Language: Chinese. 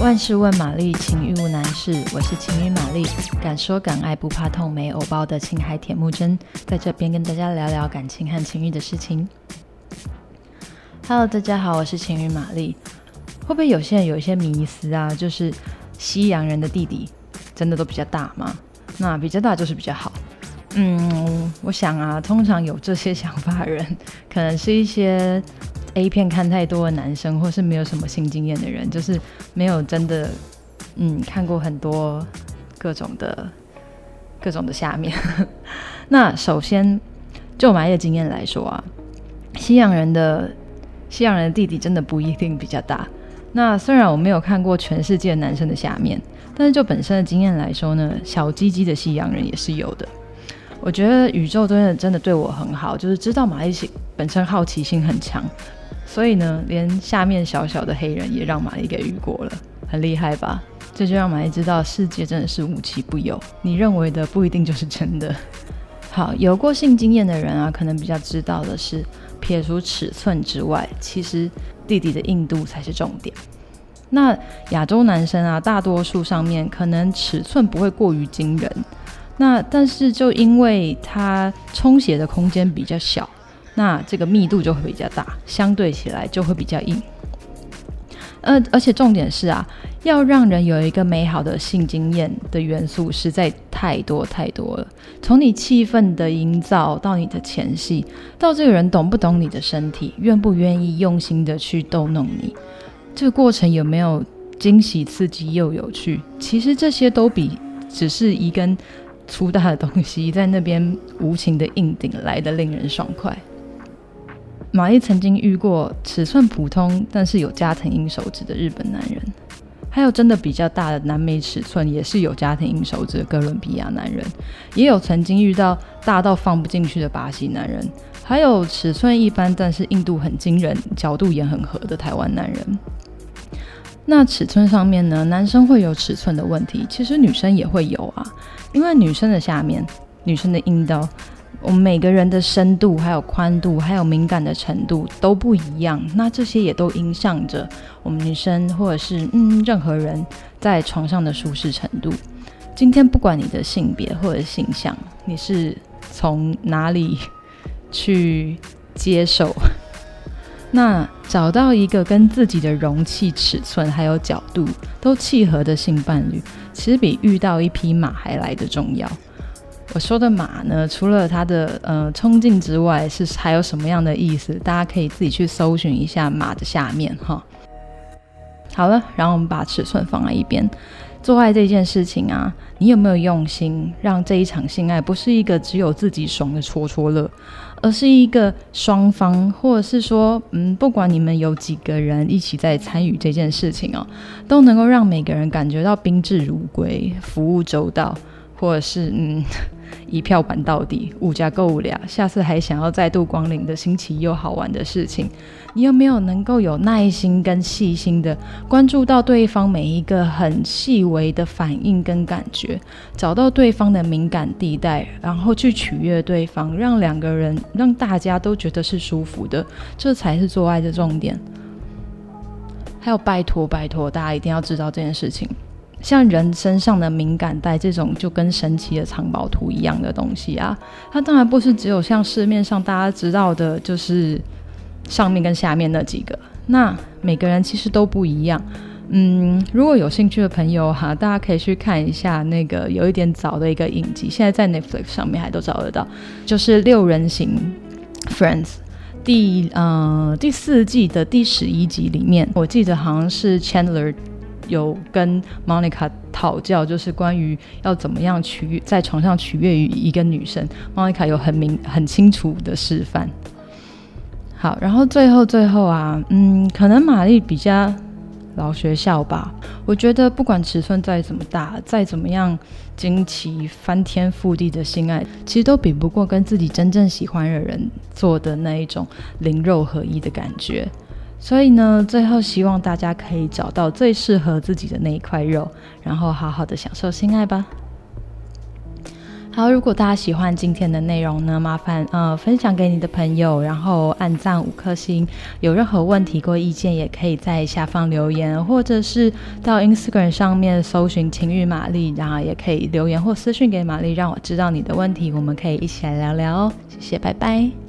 万事问玛丽，情欲无难事。我是情欲玛丽，敢说敢爱不怕痛，没偶包的情海铁木真，在这边跟大家聊聊感情和情欲的事情。Hello，大家好，我是情欲玛丽。会不会有些人有一些迷思啊？就是西洋人的弟弟真的都比较大吗？那比较大就是比较好。嗯，我想啊，通常有这些想法的人，可能是一些。A 片看太多的男生，或是没有什么性经验的人，就是没有真的嗯看过很多各种的各种的下面。那首先就马业经验来说啊，西洋人的西洋人的弟弟真的不一定比较大。那虽然我没有看过全世界男生的下面，但是就本身的经验来说呢，小鸡鸡的西洋人也是有的。我觉得宇宙真的真的对我很好，就是知道玛丽本身好奇心很强。所以呢，连下面小小的黑人也让玛丽给遇过了，很厉害吧？这就让玛丽知道，世界真的是无奇不有，你认为的不一定就是真的。好，有过性经验的人啊，可能比较知道的是，撇除尺寸之外，其实弟弟的硬度才是重点。那亚洲男生啊，大多数上面可能尺寸不会过于惊人，那但是就因为他充血的空间比较小。那这个密度就会比较大，相对起来就会比较硬。呃，而且重点是啊，要让人有一个美好的性经验的元素实在太多太多了。从你气氛的营造到你的前戏，到这个人懂不懂你的身体，愿不愿意用心的去逗弄你，这个过程有没有惊喜、刺激又有趣？其实这些都比只是一根粗大的东西在那边无情的硬顶来的令人爽快。玛丽曾经遇过尺寸普通但是有加藤鹰手指的日本男人，还有真的比较大的南美尺寸也是有加藤鹰手指的哥伦比亚男人，也有曾经遇到大到放不进去的巴西男人，还有尺寸一般但是硬度很惊人、角度也很合的台湾男人。那尺寸上面呢，男生会有尺寸的问题，其实女生也会有啊，因为女生的下面、女生的阴道。我们每个人的深度、还有宽度、还有敏感的程度都不一样，那这些也都影响着我们女生或者是嗯任何人在床上的舒适程度。今天不管你的性别或者性向，你是从哪里去接受，那找到一个跟自己的容器、尺寸还有角度都契合的性伴侣，其实比遇到一匹马还来得重要。我说的马呢，除了它的呃冲劲之外，是还有什么样的意思？大家可以自己去搜寻一下马的下面哈。好了，然后我们把尺寸放在一边，做爱这件事情啊，你有没有用心让这一场性爱不是一个只有自己爽的戳戳乐，而是一个双方，或者是说，嗯，不管你们有几个人一起在参与这件事情哦，都能够让每个人感觉到宾至如归，服务周到，或者是嗯。一票玩到底，物价够无聊，下次还想要再度光临的新奇又好玩的事情，你有没有能够有耐心跟细心的关注到对方每一个很细微的反应跟感觉，找到对方的敏感地带，然后去取悦对方，让两个人让大家都觉得是舒服的，这才是做爱的重点。还有拜托拜托，大家一定要知道这件事情。像人身上的敏感带这种就跟神奇的藏宝图一样的东西啊，它当然不是只有像市面上大家知道的，就是上面跟下面那几个。那每个人其实都不一样。嗯，如果有兴趣的朋友哈，大家可以去看一下那个有一点早的一个影集，现在在 Netflix 上面还都找得到，就是六人行 Friends 第呃第四季的第十一集里面，我记得好像是 Chandler。有跟 Monica 讨教，就是关于要怎么样取悦在床上取悦于一个女生，Monica 有很明很清楚的示范。好，然后最后最后啊，嗯，可能玛丽比较老学校吧。我觉得不管尺寸再怎么大，再怎么样惊奇翻天覆地的性爱，其实都比不过跟自己真正喜欢的人做的那一种灵肉合一的感觉。所以呢，最后希望大家可以找到最适合自己的那一块肉，然后好好的享受性爱吧。好，如果大家喜欢今天的内容呢，麻烦呃分享给你的朋友，然后按赞五颗星。有任何问题或意见，也可以在下方留言，或者是到 Instagram 上面搜寻情欲玛丽，然后也可以留言或私讯给玛丽，让我知道你的问题，我们可以一起来聊聊哦。谢谢，拜拜。